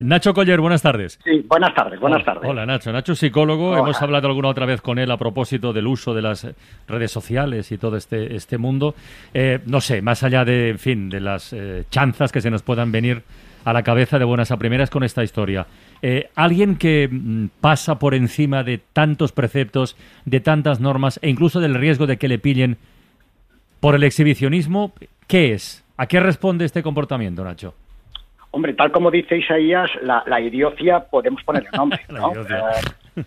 Nacho Coller, buenas tardes. Sí, buenas tardes, buenas tardes. Hola Nacho, Nacho es psicólogo, hemos hablado alguna otra vez con él a propósito del uso de las redes sociales y todo este, este mundo. Eh, no sé, más allá de, en fin, de las eh, chanzas que se nos puedan venir a la cabeza de buenas a primeras con esta historia. Eh, alguien que mm, pasa por encima de tantos preceptos, de tantas normas e incluso del riesgo de que le pillen por el exhibicionismo, ¿qué es? ¿A qué responde este comportamiento, Nacho? Hombre, tal como dice Isaías, la, la idiocia podemos ponerle nombre, ¿no? Eh,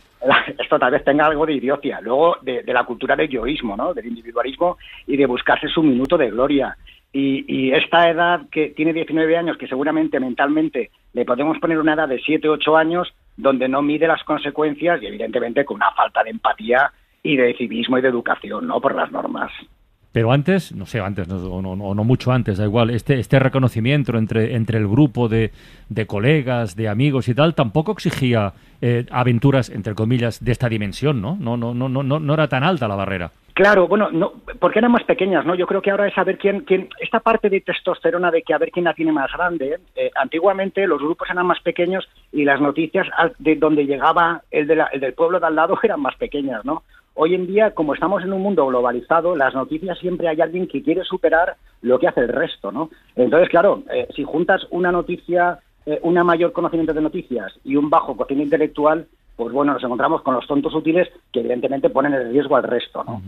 esto tal vez tenga algo de idiocia. Luego, de, la cultura del yoísmo, ¿no? Del individualismo y de buscarse su minuto de gloria. Y, esta edad que tiene 19 años, que seguramente mentalmente le podemos poner una edad de 7, 8 años, donde no mide las consecuencias y evidentemente con una falta de empatía y de civismo y de educación, ¿no? Por las normas. Pero antes, no sé, antes, no, o no, mucho antes, da igual, este, este reconocimiento entre, entre el grupo de, de colegas, de amigos y tal, tampoco exigía eh, aventuras, entre comillas, de esta dimensión, ¿no? No, no, no, no, no era tan alta la barrera. Claro, bueno, no, porque eran más pequeñas, ¿no? Yo creo que ahora es saber quién, quién, esta parte de testosterona de que a ver quién la tiene más grande. Eh, antiguamente los grupos eran más pequeños y las noticias de donde llegaba el, de el del pueblo de al lado eran más pequeñas, ¿no? Hoy en día, como estamos en un mundo globalizado, las noticias siempre hay alguien que quiere superar lo que hace el resto, ¿no? Entonces, claro, eh, si juntas una noticia, eh, una mayor conocimiento de noticias y un bajo cocina intelectual, pues bueno, nos encontramos con los tontos útiles que evidentemente ponen en riesgo al resto, ¿no?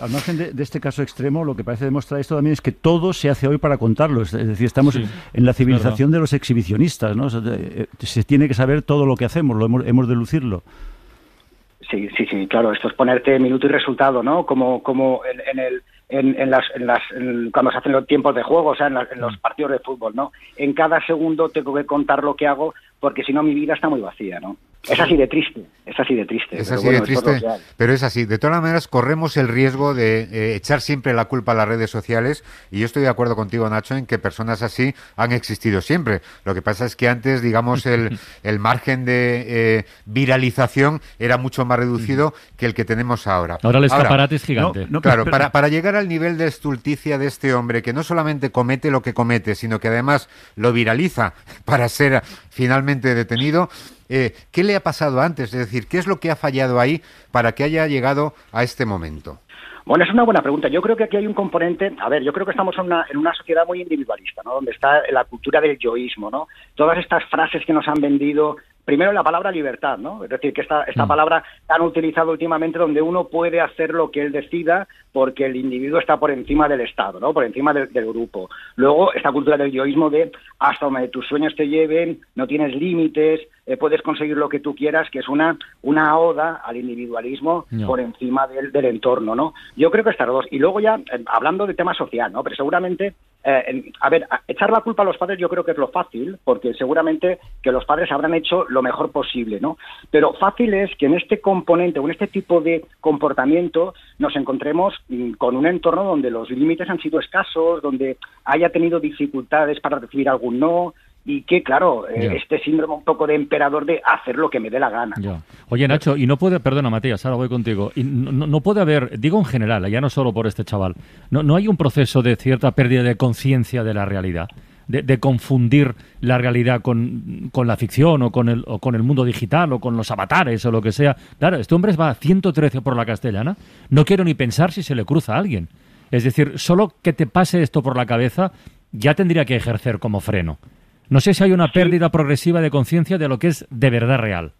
al margen de, este caso extremo, lo que parece demostrar esto también es que todo se hace hoy para contarlo. Es decir, estamos en la civilización de los exhibicionistas, ¿no? Eh, se tiene que saber todo lo que hacemos, lo hemos de lucirlo. Sí, sí, sí, claro, esto es ponerte minuto y resultado, ¿no? Como, como en, el, en, las, en las cuando se hacen los tiempos de juego, o sea, en, los mm. partidos de fútbol, ¿no? En cada segundo tengo que contar lo que hago porque si no mi vida está muy vacía, ¿no? Es así de triste, es así de triste. Es así de triste, pero es así. De todas maneras, corremos el riesgo de eh, echar siempre la culpa a las redes sociales y yo estoy de acuerdo contigo, Nacho, en que personas así han existido siempre. Lo que pasa es que antes, digamos, el, el margen de eh, viralización era mucho más reducido que el que tenemos ahora. Ahora el escaparate es gigante. claro, para, para llegar al nivel de estulticia de este hombre, que no solamente comete lo que comete, sino que además lo viraliza para ser finalmente detenido, eh, ¿Qué le ha pasado antes? Es decir, ¿qué es lo que ha fallado ahí para que haya llegado a este momento? Bueno, es una buena pregunta. Yo creo que aquí hay un componente, a ver, yo creo que estamos en una, en una sociedad muy individualista, ¿no? Donde está la cultura del yoísmo, ¿no? Todas estas frases que nos han vendido primero la palabra libertad, ¿no? Es decir, que esta, esta mm. palabra han utilizado últimamente donde uno puede hacer lo que él decida porque el individuo está por encima del Estado, ¿no? Por encima del, grupo. Luego, esta cultura del yoísmo de hasta donde tus sueños te lleven, no tienes límites, eh, puedes conseguir lo que tú quieras, que es una, una oda al individualismo por encima del, del, entorno, ¿no? Yo creo que estas dos. Y luego ya, eh, hablando de tema social, ¿no? Pero seguramente eh, a ver, echar la culpa a los padres yo creo que es lo fácil, porque seguramente que los padres habrán hecho lo mejor posible, ¿no? Pero fácil es que en este componente o en este tipo de comportamiento nos encontremos mm, con un entorno donde los límites han sido escasos, donde haya tenido dificultades para recibir algún no, y que, claro, eh, este síndrome un poco de emperador de hacer lo que me dé la gana. Oye, Nacho, y no puede, perdona, Matías, ahora voy contigo, y no, puede haber, digo en general, ya no solo por este chaval, no, no hay un proceso de cierta pérdida de conciencia de la realidad. De, confundir la realidad con, con, la ficción o con, el, o con el mundo digital o con los avatares o lo que sea. Claro, este hombre va a 113 por la castellana. No quiero ni pensar si se le cruza a alguien. Es decir, solo que te pase esto por la cabeza ya tendría que ejercer como freno. No sé si hay una pérdida progresiva de conciencia de lo que es de verdad real.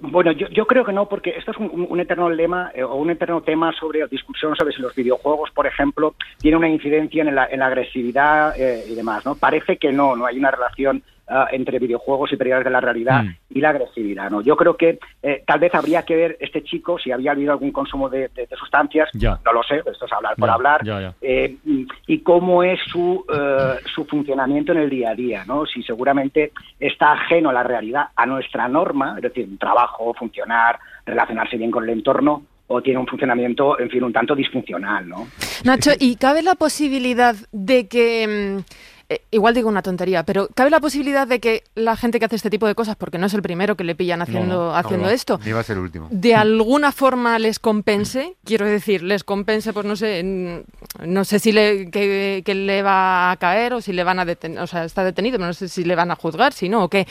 Bueno, yo, yo, creo que no, porque esto es un, eterno lema eh, o un eterno tema sobre discusión sobre si los videojuegos, por ejemplo, tienen una incidencia en la, en la agresividad eh, y demás. ¿no? Parece que no, no hay una relación ah, entre videojuegos y periodos de la realidad mm. y la agresividad. ¿no? Yo creo que eh, tal vez habría que ver este chico si había habido algún consumo de, sustancias, no lo sé, esto es hablar por hablar, eh, y cómo es su, eh, su funcionamiento en el día a día, ¿no? si seguramente está ajeno a la realidad, a nuestra norma, es decir, trabajo, funcionar, relacionarse bien con el entorno, o tiene un funcionamiento, en fin, un tanto disfuncional, ¿no? Nacho, ¿y cabe la posibilidad de que... Eh, igual digo una tontería, pero ¿cabe la posibilidad de que la gente que hace este tipo de cosas, porque no es el primero que le pillan haciendo, haciendo esto, ni va a ser el último. de alguna forma les compense? Quiero decir, les compense, pues no sé, no sé si le, que, le va a caer o si le van a detener, o sea, está detenido, pero no sé si le van a juzgar, si no, o qué.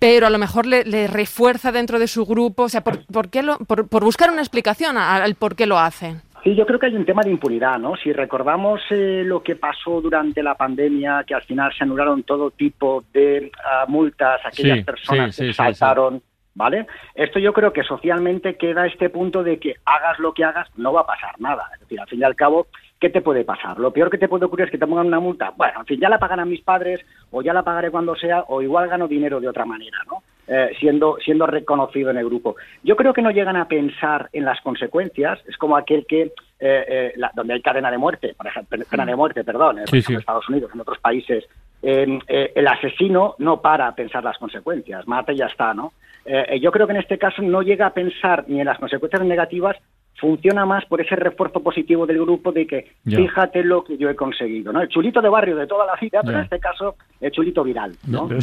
Pero a lo mejor le, refuerza dentro de su grupo, o sea, ¿por, qué lo, por, por buscar una explicación al por qué lo hacen. Sí, yo creo que hay un tema de impunidad, ¿no? Si recordamos eh, lo que pasó durante la pandemia, que al final se anularon todo tipo de ah, multas a aquellas personas que saltaron, ¿vale? Esto yo creo que socialmente queda este punto de que hagas lo que hagas, no va a pasar nada. Es decir, al fin y al cabo, ¿qué te puede pasar? Lo peor que te puede ocurrir es que te pongan una multa. Bueno, en fin, ya la pagan mis padres, o ya la pagaré cuando sea, o igual gano dinero de otra manera, ¿no? Eh, siendo, siendo reconocido en el grupo. Yo creo que no llegan a pensar en las consecuencias, es como aquel que, eh, eh, donde hay cadena de muerte, por ejemplo, cadena de muerte, perdón, en Estados Unidos, en otros países, el asesino no para a pensar las consecuencias, mata y ya está, ¿no? yo creo que en este caso no llega a pensar ni en las consecuencias negativas funciona más por ese refuerzo positivo del grupo de que fíjate lo que yo he conseguido, ¿no? El chulito de barrio de toda la vida, pero en este caso el chulito viral, ¿no? me,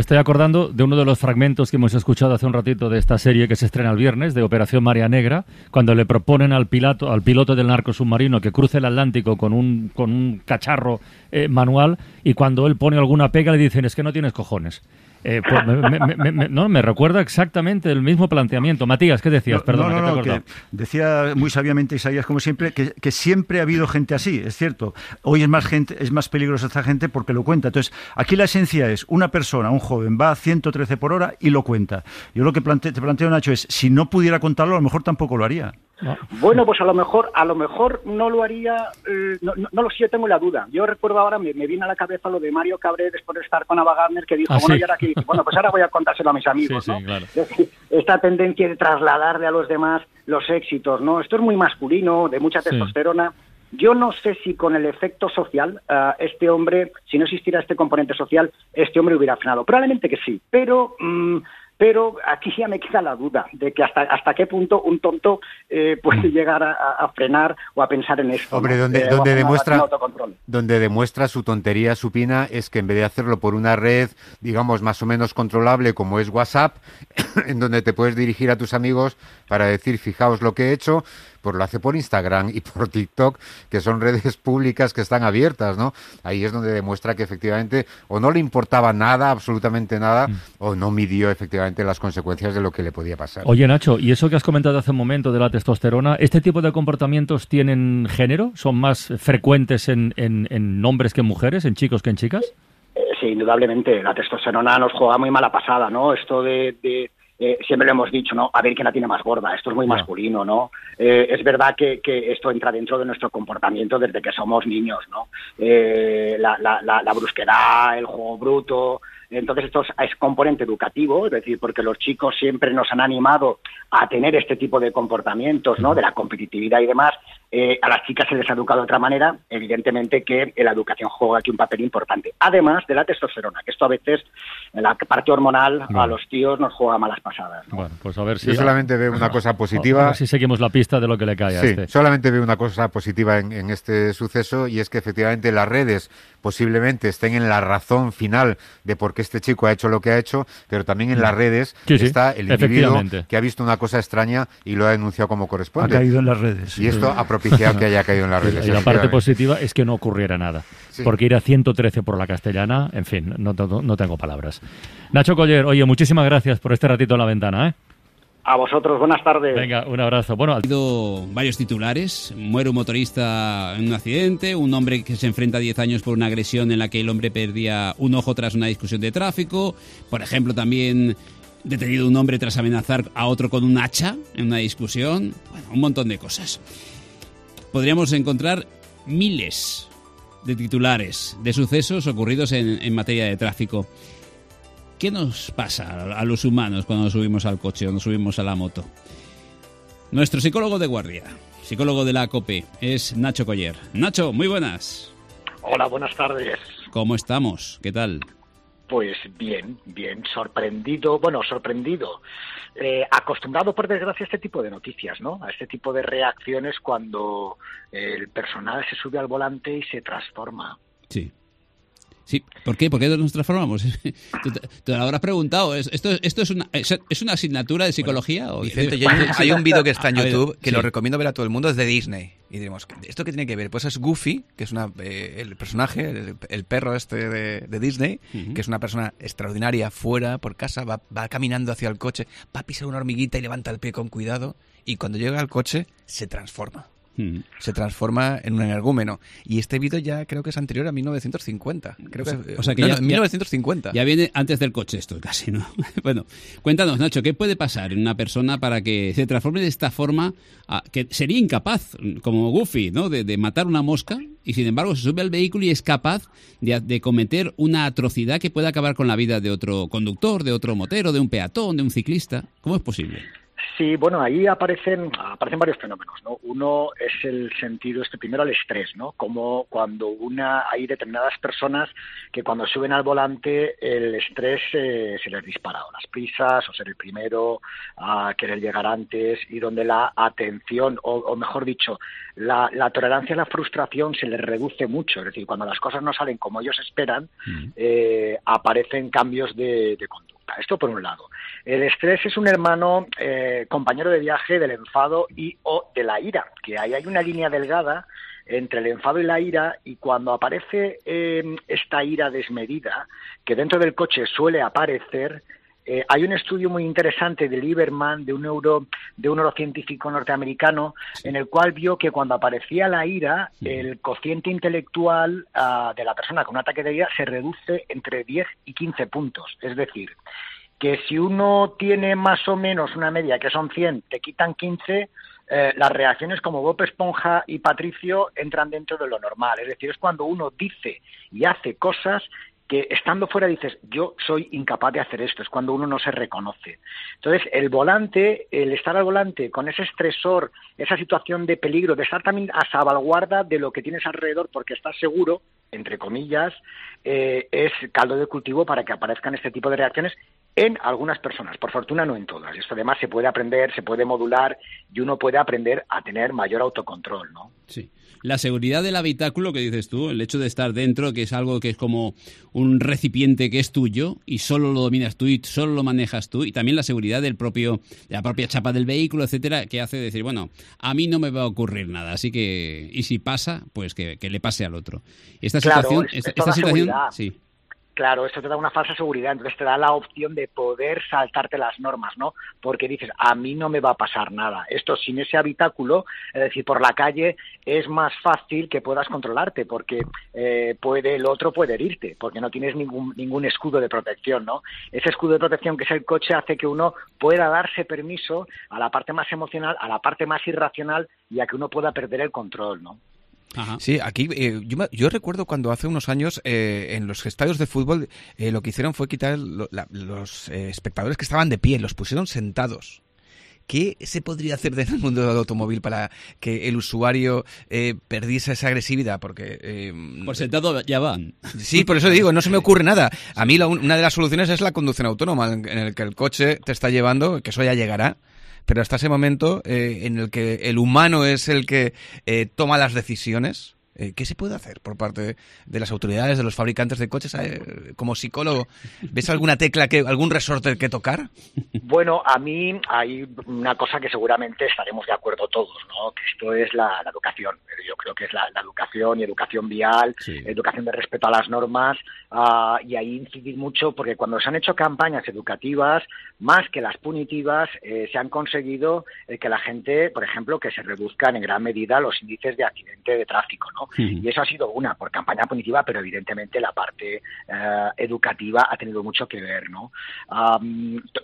estoy acordando de uno de los fragmentos que hemos escuchado hace un ratito de esta serie que se estrena el viernes de Operación María Negra, cuando le proponen al piloto, al piloto del narco submarino que cruce el Atlántico con un con un cacharro eh, manual y cuando él pone alguna pega le dicen es que no tienes cojones. Eh, pues me, no, me recuerda exactamente el mismo planteamiento. Matías, ¿qué decías? Perdón, no, no, que decía muy sabiamente Isaías, como siempre, que, siempre ha habido gente así, es cierto. Hoy es más gente, es más peligrosa esta gente porque lo cuenta. Entonces, aquí la esencia es una persona, un joven, va a 113 por hora y lo cuenta. Yo lo que te planteo, Nacho, es si no pudiera contarlo, a lo mejor tampoco lo haría. Bueno, pues a lo mejor, a lo mejor no lo haría, eh, no, lo sé, yo tengo la duda. Yo recuerdo ahora, me, viene a la cabeza lo de Mario Cabré después de estar con Ava Gardner, que dijo, ah, bueno, y ahora aquí, bueno, pues ahora voy a contárselo a mis amigos, ¿no? Esta tendencia de trasladarle a los demás los éxitos, ¿no? Esto es muy masculino, de mucha testosterona. Yo no sé si con el efecto social, eh, este hombre, si no existiera este componente social, este hombre hubiera frenado. Probablemente que sí, pero mm, pero aquí ya me queda la duda de que hasta, hasta qué punto un tonto eh, puede mm. llegar a, frenar o a pensar en esto. Hombre, donde, eh, donde, demuestra, donde demuestra su tontería supina es que en vez de hacerlo por una red, digamos, más o menos controlable como es WhatsApp, en donde te puedes dirigir a tus amigos para decir, fijaos lo que he hecho, pues lo hace por Instagram y por TikTok, que son redes públicas que están abiertas, ¿no? Ahí es donde demuestra que efectivamente o no le importaba nada, absolutamente nada, mm. o no midió efectivamente las consecuencias de lo que le podía pasar. Oye, Nacho, y eso que has comentado hace un momento de la testosterona, ¿este tipo de comportamientos tienen género? ¿Son más frecuentes en, en, hombres que en mujeres, en chicos que en chicas? Eh, sí, indudablemente. La testosterona nos juega muy mala pasada, ¿no? Esto de eh, siempre lo hemos dicho, ¿no? A ver quién la tiene más gorda. Esto es muy masculino, ¿no? Eh, es verdad que, esto entra dentro de nuestro comportamiento desde que somos niños, ¿no? Eh, la, la, la, brusquedad, el juego bruto, entonces esto es componente educativo, es decir, porque los chicos siempre nos han animado a tener este tipo de comportamientos, ¿no? De la competitividad y demás. Eh, a las chicas se les ha educado de otra manera, evidentemente que la educación juega aquí un papel importante. Además de la testosterona, que esto a veces, en la parte hormonal, a los tíos nos juega malas pasadas. Bueno, pues a ver si... Yo solamente veo una cosa positiva... A ver si seguimos la pista de lo que le cae sí, a este. solamente veo una cosa positiva en, en este suceso y es que efectivamente las redes posiblemente estén en la razón final de por qué este chico ha hecho lo que ha hecho, pero también en las mm. redes está el individuo que ha visto una cosa extraña y lo ha denunciado como corresponde. Ha caído en las redes. Y esto ha propiciado que haya caído en las redes. Y la parte positiva es que no ocurriera nada. Porque ir a 113 por la castellana, en fin, no, no tengo palabras. Nacho Coller, oye, muchísimas gracias por este ratito en la ventana. ¿eh? A vosotros, buenas tardes. Venga, un abrazo. Bueno, ha habido varios titulares. Muere un motorista en un accidente, un hombre que se enfrenta a 10 años por una agresión en la que el hombre perdía un ojo tras una discusión de tráfico. Por ejemplo, también detenido un hombre tras amenazar a otro con un hacha en una discusión. Bueno, un montón de cosas. Podríamos encontrar miles de titulares de sucesos ocurridos en, en materia de tráfico. ¿qué nos pasa a los humanos cuando subimos al coche o nos subimos a la moto? Nuestro psicólogo de guardia, psicólogo de la ACOPE, es Nacho Coller. Nacho, muy buenas. Hola, buenas tardes. ¿Cómo estamos? ¿Qué tal? Pues bien, bien, sorprendido, bueno, sorprendido, eh, acostumbrado por desgracia a este tipo de noticias, ¿no? A este tipo de reacciones cuando el personal se sube al volante y se transforma. Sí. Sí, ¿por qué? ¿Por qué nos transformamos? te, lo habrás preguntado. ¿Esto, esto es, una, es, una asignatura de psicología? o Vicente, hay un vídeo que está en YouTube que lo recomiendo ver a todo el mundo, es de Disney. Y diremos, ¿esto qué tiene que ver? Pues es Goofy, que es una, eh, el personaje, el, perro este de, Disney, que es una persona extraordinaria fuera, por casa, va, va caminando hacia el coche, va a pisar una hormiguita y levanta el pie con cuidado, y cuando llega al coche se transforma. Se transforma en un energúmeno. Y este vídeo ya creo que es anterior a 1950. Creo que, o sea que ya, 1950. Ya viene antes del coche esto casi, ¿no? bueno, cuéntanos, Nacho, ¿qué puede pasar en una persona para que se transforme de esta forma que sería incapaz, como Goofy, ¿no? De, matar una mosca y sin embargo se sube al vehículo y es capaz de, de, cometer una atrocidad que puede acabar con la vida de otro conductor, de otro motero, de un peatón, de un ciclista. ¿Cómo es posible? Sí, bueno, ahí aparecen, aparecen varios fenómenos, ¿no? Uno es el sentido, este primero el estrés, ¿no? Como cuando una, hay determinadas personas que cuando suben al volante el estrés eh, se les dispara, o las prisas, o ser el primero, a querer llegar antes, y donde la atención, o, mejor dicho, la, tolerancia a la frustración se les reduce mucho, es decir, cuando las cosas no salen como ellos esperan, eh, aparecen cambios de, de conducta. Esto por un lado. El estrés es un hermano eh, compañero de viaje del enfado y o de la ira, que ahí hay una línea delgada entre el enfado y la ira y cuando aparece eh, esta ira desmedida, que dentro del coche suele aparecer, eh, hay un estudio muy interesante de Lieberman, de un, neuro, de un neurocientífico norteamericano, en el cual vio que cuando aparecía la ira, el cociente intelectual ah, de la persona con un ataque de ira se reduce entre 10 y 15 puntos. Es decir, que si uno tiene más o menos una media que son 100, te quitan 15, eh, las reacciones como Bob Esponja y Patricio entran dentro de lo normal. Es decir, es cuando uno dice y hace cosas que estando fuera dices, yo soy incapaz de hacer esto, es cuando uno no se reconoce. Entonces, el volante, el estar al volante con ese estresor, esa situación de peligro, de estar también a salvaguarda de lo que tienes alrededor porque estás seguro, entre comillas, eh, es caldo de cultivo para que aparezcan este tipo de reacciones en algunas personas, por fortuna no en todas. Esto además se puede aprender, se puede modular y uno puede aprender a tener mayor autocontrol, ¿no? Sí. La seguridad del habitáculo que dices tú, el hecho de estar dentro, que es algo que es como un recipiente que es tuyo y solo lo dominas tú y solo lo manejas tú, y también la seguridad del propio, de la propia chapa del vehículo, etcétera, que hace decir, bueno, a mí no me va a ocurrir nada, así que, y si pasa, pues que, le pase al otro. Esta situación, esta, situación, sí. Claro, esto te da una falsa seguridad, entonces te da la opción de poder saltarte las normas, ¿no? Porque dices, a mí no me va a pasar nada. Esto sin ese habitáculo, es decir, por la calle, es más fácil que puedas controlarte, porque eh, puede el otro puede herirte, porque no tienes ningún, ningún escudo de protección, ¿no? Ese escudo de protección que es el coche hace que uno pueda darse permiso a la parte más emocional, a la parte más irracional y a que uno pueda perder el control, ¿no? Sí, aquí eh, yo, recuerdo cuando hace unos años eh, en los estadios de fútbol eh, lo que hicieron fue quitar los espectadores que estaban de pie, los pusieron sentados. ¿Qué se podría hacer en el mundo del automóvil para que el usuario perdiese esa agresividad? Porque por sentado ya van. Sí, por eso digo, no se me ocurre nada. A mí una de las soluciones es la conducción autónoma, en el que el coche te está llevando, que eso ya llegará pero hasta ese momento eh, en el que el humano es el que eh, toma las decisiones, eh, ¿Qué se puede hacer por parte de las autoridades, de los fabricantes de coches? Como psicólogo, ¿ves alguna tecla, que, algún resorte que tocar? Bueno, a mí hay una cosa que seguramente estaremos de acuerdo todos, ¿no? Que esto es la, educación. Yo creo que es la, educación y educación vial, educación de respeto a las normas, uh, y ahí incidir mucho porque cuando se han hecho campañas educativas, más que las punitivas, eh, se han conseguido que la gente, por ejemplo, que se reduzcan en gran medida los índices de accidente de tráfico, ¿no? Y eso ha sido una, por campaña punitiva, pero evidentemente la parte eh, educativa ha tenido mucho que ver, ¿no?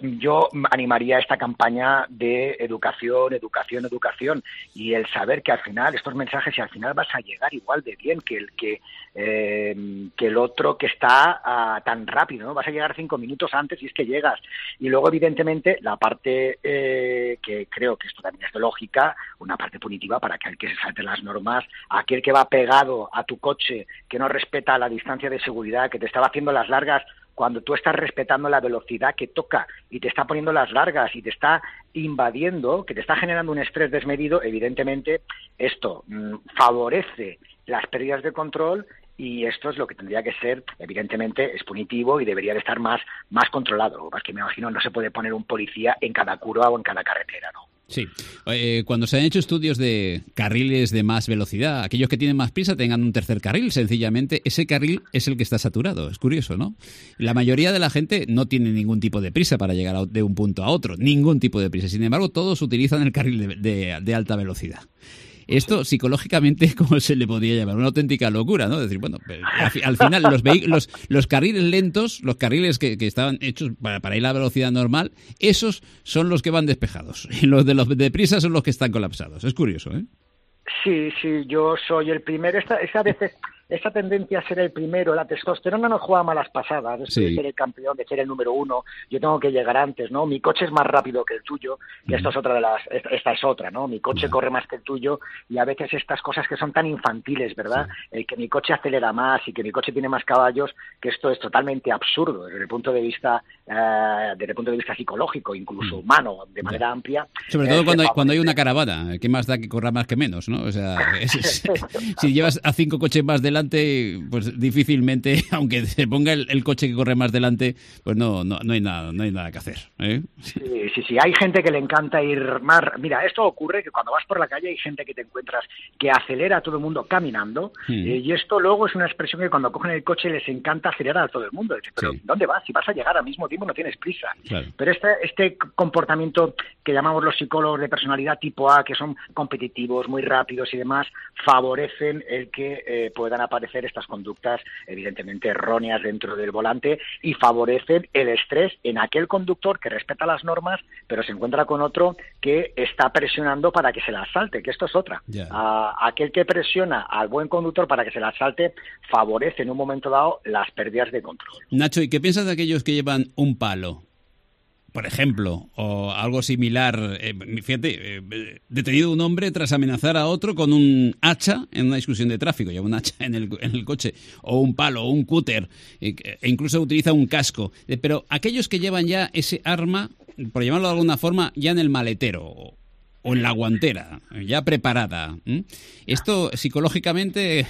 yo animaría esta campaña de educación, educación, educación, y el saber que al final estos mensajes, y al final vas a llegar igual de bien que el que, eh, que el otro que está ah, tan rápido, ¿no? Vas a llegar cinco minutos antes y es que llegas. Y luego, evidentemente, la parte eh, que creo que esto también es de lógica, una parte punitiva para aquel que se salte las normas, aquel que va pegado a tu coche, que no respeta la distancia de seguridad, que te estaba haciendo las largas cuando tú estás respetando la velocidad que toca y te está poniendo las largas y te está invadiendo, que te está generando un estrés desmedido, evidentemente esto mm, favorece las pérdidas de control y esto es lo que tendría que ser, evidentemente, es punitivo y debería de estar más, más controlado. Lo que me imagino no se puede poner un policía en cada curva o en cada carretera, ¿no? Sí. Eh, cuando se han hecho estudios de carriles de más velocidad, aquellos que tienen más prisa tengan un tercer carril, sencillamente ese carril es el que está saturado. Es curioso, ¿no? La mayoría de la gente no tiene ningún tipo de prisa para llegar de un punto a otro, ningún tipo de prisa. Sin embargo, todos utilizan el carril de alta velocidad. Esto psicológicamente, ¿cómo se le podría llamar? Una auténtica locura, ¿no? decir, bueno, al, final los, los, los carriles lentos, los carriles que, estaban hechos para, ir a la velocidad normal, esos son los que van despejados. Y los de los de prisa son los que están colapsados. Es curioso, ¿eh? Sí, sí, yo soy el primero. Esta, esa veces esa tendencia a ser el primero, la testosterona no juega malas pasadas, de ser el campeón, de ser el número uno, yo tengo que llegar antes, ¿no? Mi coche es más rápido que el tuyo, y esto es otra de las, esta es otra, ¿no? Mi coche corre más que el tuyo, y a veces estas cosas que son tan infantiles, ¿verdad? El que mi coche acelera más y que mi coche tiene más caballos, que esto es totalmente absurdo desde el punto de vista, eh, desde el punto de vista psicológico, incluso humano, de manera amplia. Sobre todo cuando hay, cuando hay una caravana, ¿qué más da que corra más que menos, no? O sea, si llevas a cinco coches más de delante, pues difícilmente, aunque se ponga el, coche que corre más delante, pues no, no, no, hay nada, no hay nada que hacer. ¿eh? Sí, sí, sí, hay gente que le encanta ir más. Mira, esto ocurre que cuando vas por la calle hay gente que te encuentras que acelera a todo el mundo caminando, eh, y esto luego es una expresión que cuando cogen el coche les encanta acelerar a todo el mundo. pero ¿dónde vas? Si vas a llegar al mismo tiempo no tienes prisa. Pero este, este comportamiento que llamamos los psicólogos de personalidad tipo A, que son competitivos, muy rápidos y demás, favorecen el que eh, puedan aparecer estas conductas evidentemente erróneas dentro del volante y favorecen el estrés en aquel conductor que respeta las normas pero se encuentra con otro que está presionando para que se la salte, que esto es otra. aquel que presiona al buen conductor para que se la salte favorece en un momento dado las pérdidas de control. Nacho, ¿y qué piensas de aquellos que llevan un palo? Por ejemplo, o algo similar. Eh, fíjate, eh, detenido un hombre tras amenazar a otro con un hacha en una discusión de tráfico, lleva un hacha en el, en el coche, o un palo, o un cúter, e incluso utiliza un casco. pero aquellos que llevan ya ese arma, por llamarlo de alguna forma, ya en el maletero o en la guantera, ya preparada. Esto psicológicamente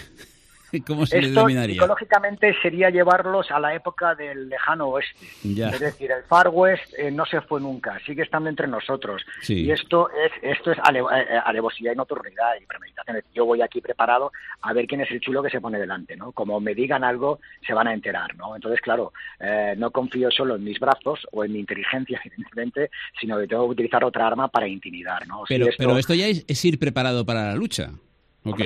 ¿Cómo se Esto, Psicológicamente sería llevarlos a la época del lejano oeste. Es decir, el Far West eh, no se fue nunca, sigue estando entre nosotros. Y esto es esto es ale, eh, eh, alevosía y notoriedad y premeditación. Yo voy aquí preparado a ver quién es el chulo que se pone delante, ¿no? Como me digan algo, se van a enterar, ¿no? Entonces, claro, no confío solo en mis brazos o en mi inteligencia, evidentemente, sino que tengo que utilizar otra arma para intimidar, ¿no? Pero, esto... pero esto ya es ir preparado para la lucha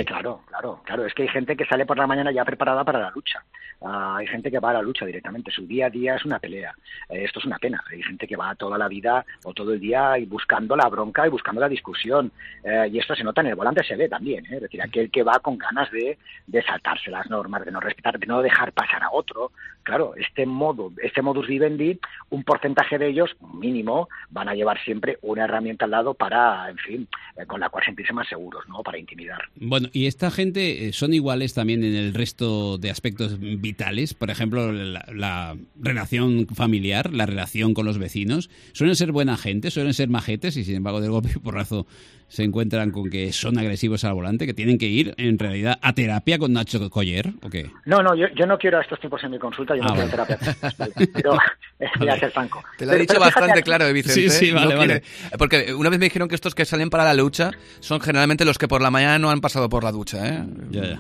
claro, claro, claro. Es que hay gente que sale por la mañana ya preparada para la lucha. Ah, hay gente que va a la lucha directamente. Su día a día es una pelea. Eh, esto es una pena. Hay gente que va toda la vida o todo el día y buscando la bronca y buscando la discusión. Eh, y esto se nota en el volante, se ve también. ¿eh? Es decir, aquel que va con ganas de, de saltarse las normas, de no respetar, de no dejar pasar a otro. Claro, este modo, este modus vivendi, un porcentaje de ellos, mínimo, van a llevar siempre una herramienta al lado para, en fin, con la cual sentirse más seguros, ¿no? Para intimidar. Bueno, y esta gente son iguales también en el resto de aspectos vitales, por ejemplo, la, relación familiar, la relación con los vecinos, suelen ser buena gente, suelen ser majetes y sin embargo del golpe y porrazo se encuentran con que son agresivos al volante, que tienen que ir en realidad a terapia con Nacho Coller, ¿o qué? No, no, yo, no quiero a estos tipos en mi consulta, yo no ah, quiero terapia. Pero voy a ser franco. Te lo he dicho bastante claro, Vicente. Sí, sí, vale, vale. Porque una vez me dijeron que estos que salen para la lucha son generalmente los que por la mañana no han pasado por la ducha, ¿eh? Ya, ya.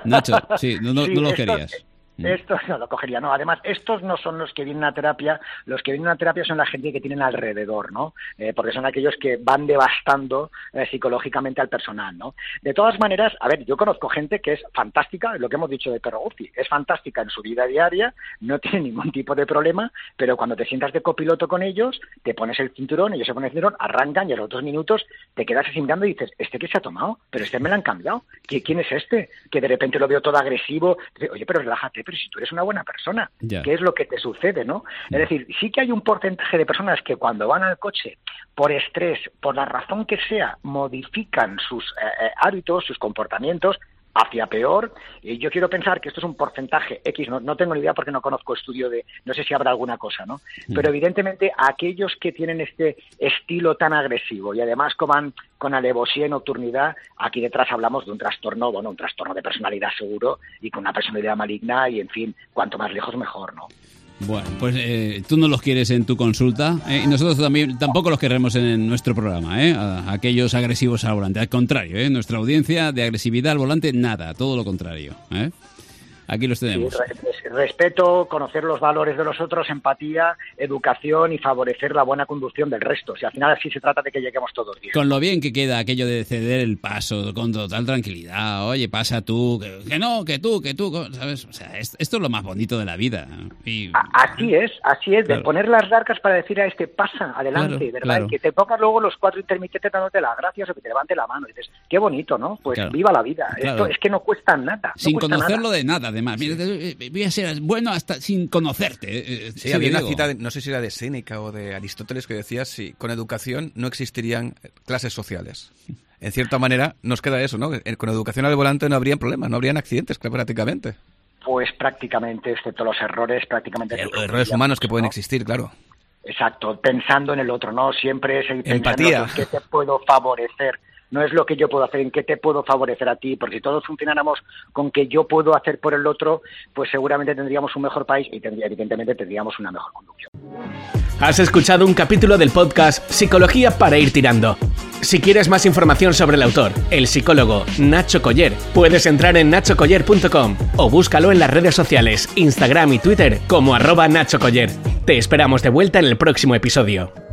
Nacho, sí, no, no, lo querías. Estos no lo cogería, no. Además, estos no son los que vienen a terapia, los que vienen a terapia son la gente que tienen alrededor, ¿no? Eh, porque son aquellos que van devastando eh, psicológicamente al personal, ¿no? De todas maneras, a ver, yo conozco gente que es fantástica, lo que hemos dicho de Perro es fantástica en su vida diaria, no tiene ningún tipo de problema, pero cuando te sientas de copiloto con ellos, te pones el cinturón, ellos se ponen el cinturón, arrancan y a los dos minutos te quedas así y dices, ¿este qué se ha tomado? Pero este me lo han cambiado. ¿Quién es este? Que de repente lo veo todo agresivo. Oye, pero relájate, pero si tú eres una buena persona, ¿qué es lo que te sucede, no? Es decir, sí que hay un porcentaje de personas que cuando van al coche por estrés, por la razón que sea, modifican sus eh, eh, hábitos, sus comportamientos, hacia peor. Y yo quiero pensar que esto es un porcentaje X, no, tengo ni idea porque no conozco estudio de, no sé si habrá alguna cosa, ¿no? Mm. Pero evidentemente aquellos que tienen este estilo tan agresivo y además van con alevosía y nocturnidad, aquí detrás hablamos de un trastorno, bueno, un trastorno de personalidad seguro y con una personalidad maligna y, en fin, cuanto más lejos mejor, ¿no? Bueno, pues eh, tú no los quieres en tu consulta eh, y nosotros también tampoco los queremos en nuestro programa, ¿eh? aquellos agresivos al volante. Al contrario, ¿eh? nuestra audiencia de agresividad al volante, nada, todo lo contrario. ¿eh? Aquí los tenemos. respeto, conocer los valores de los otros, empatía, educación y favorecer la buena conducción del resto. Si al final así se trata de que lleguemos todos bien. Con lo bien que queda aquello de ceder el paso con total tranquilidad. Oye, pasa tú, que, no, que tú, que tú, ¿sabes? O sea, esto es lo más bonito de la vida. Y, así es, así es, de poner las larcas para decir a este pasa, adelante, ¿verdad? Y que te pongas luego los cuatro intermitentes dándote las gracias o que te levante la mano. Y dices, qué bonito, ¿no? Pues viva la vida. Esto es que no cuesta nada. Sin conocerlo de nada además. Eh, voy a ser bueno hasta sin conocerte. Eh, eh, sí, había una cita, no sé si era de Séneca o de Aristóteles, que decía si con educación no existirían clases sociales. En cierta manera, nos queda eso, ¿no? Con educación al volante no habrían problemas, no habrían accidentes, prácticamente. Pues prácticamente, excepto los errores, prácticamente... errores humanos que pueden existir, claro. Exacto, pensando en el otro, ¿no? Siempre es el Empatía. que te puedo favorecer no es lo que yo puedo hacer, en qué te puedo favorecer a ti, porque si todos funcionáramos con que yo puedo hacer por el otro, pues seguramente tendríamos un mejor país y evidentemente tendríamos una mejor conducción. Has escuchado un capítulo del podcast Psicología para ir tirando. Si quieres más información sobre el autor, el psicólogo Nacho Coller, puedes entrar en nachocoller.com o búscalo en las redes sociales, Instagram y Twitter como arroba Nacho Coller. Te esperamos de vuelta en el próximo episodio.